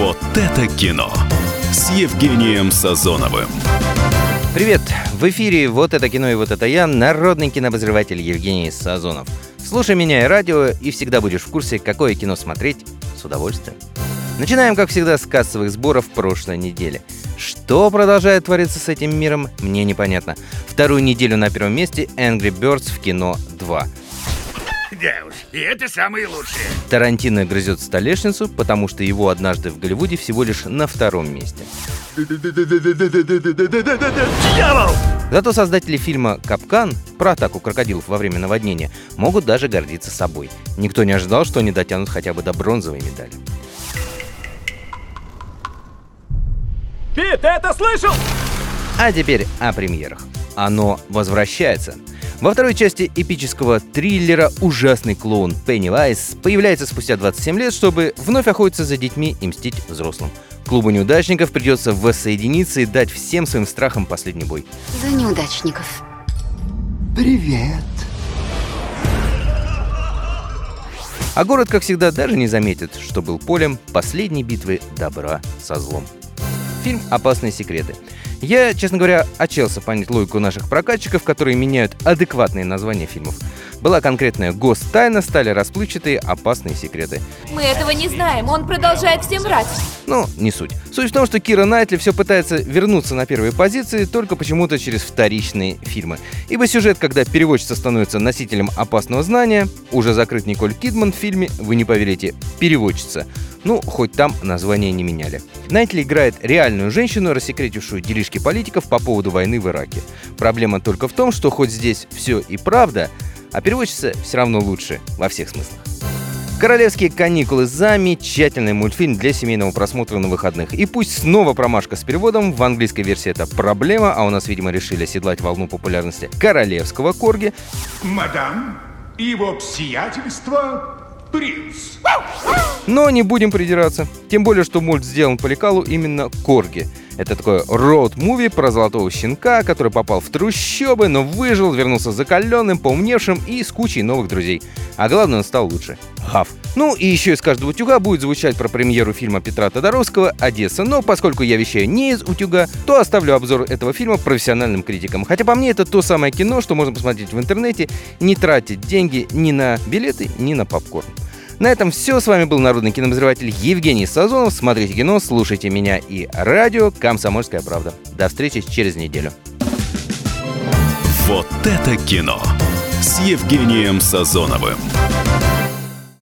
Вот это кино с Евгением Сазоновым. Привет! В эфире «Вот это кино» и «Вот это я» народный кинообозреватель Евгений Сазонов. Слушай меня и радио, и всегда будешь в курсе, какое кино смотреть с удовольствием. Начинаем, как всегда, с кассовых сборов прошлой недели. Что продолжает твориться с этим миром, мне непонятно. Вторую неделю на первом месте Angry Birds в кино 2. Да уж, и это самые лучшие. Тарантино грызет столешницу, потому что его однажды в Голливуде всего лишь на втором месте. Дьявол! Зато создатели фильма «Капкан» про атаку крокодилов во время наводнения могут даже гордиться собой. Никто не ожидал, что они дотянут хотя бы до бронзовой медали. Пит, ты это слышал? А теперь о премьерах. Оно возвращается. Во второй части эпического триллера «Ужасный клоун Пеннивайз» появляется спустя 27 лет, чтобы вновь охотиться за детьми и мстить взрослым. Клубу неудачников придется воссоединиться и дать всем своим страхам последний бой. За неудачников. Привет. А город, как всегда, даже не заметит, что был полем последней битвы добра со злом. Фильм «Опасные секреты». Я, честно говоря, отчелся понять логику наших прокатчиков, которые меняют адекватные названия фильмов. Была конкретная гостайна, стали расплывчатые опасные секреты. Мы этого не знаем, он продолжает всем врать. Ну, не суть. Суть в том, что Кира Найтли все пытается вернуться на первые позиции, только почему-то через вторичные фильмы. Ибо сюжет, когда переводчица становится носителем опасного знания, уже закрыт Николь Кидман в фильме, вы не поверите, переводчица. Ну, хоть там название не меняли. Найтли играет реальную женщину, рассекретившую делишки политиков по поводу войны в Ираке. Проблема только в том, что хоть здесь все и правда, а переводчица все равно лучше во всех смыслах. «Королевские каникулы» — замечательный мультфильм для семейного просмотра на выходных. И пусть снова промашка с переводом, в английской версии это проблема, а у нас, видимо, решили оседлать волну популярности королевского корги. Мадам, его сиятельство принц. Но не будем придираться. Тем более, что мульт сделан по лекалу именно Корги. Это такой роуд-муви про золотого щенка, который попал в трущобы, но выжил, вернулся закаленным, поумневшим и с кучей новых друзей. А главное, он стал лучше. Гав. Ну и еще из каждого утюга будет звучать про премьеру фильма Петра Тодоровского «Одесса». Но поскольку я вещаю не из утюга, то оставлю обзор этого фильма профессиональным критикам. Хотя по мне это то самое кино, что можно посмотреть в интернете, не тратить деньги ни на билеты, ни на попкорн. На этом все. С вами был народный кинообозреватель Евгений Сазонов. Смотрите кино, слушайте меня и радио «Комсомольская правда». До встречи через неделю. Вот это кино с Евгением Сазоновым.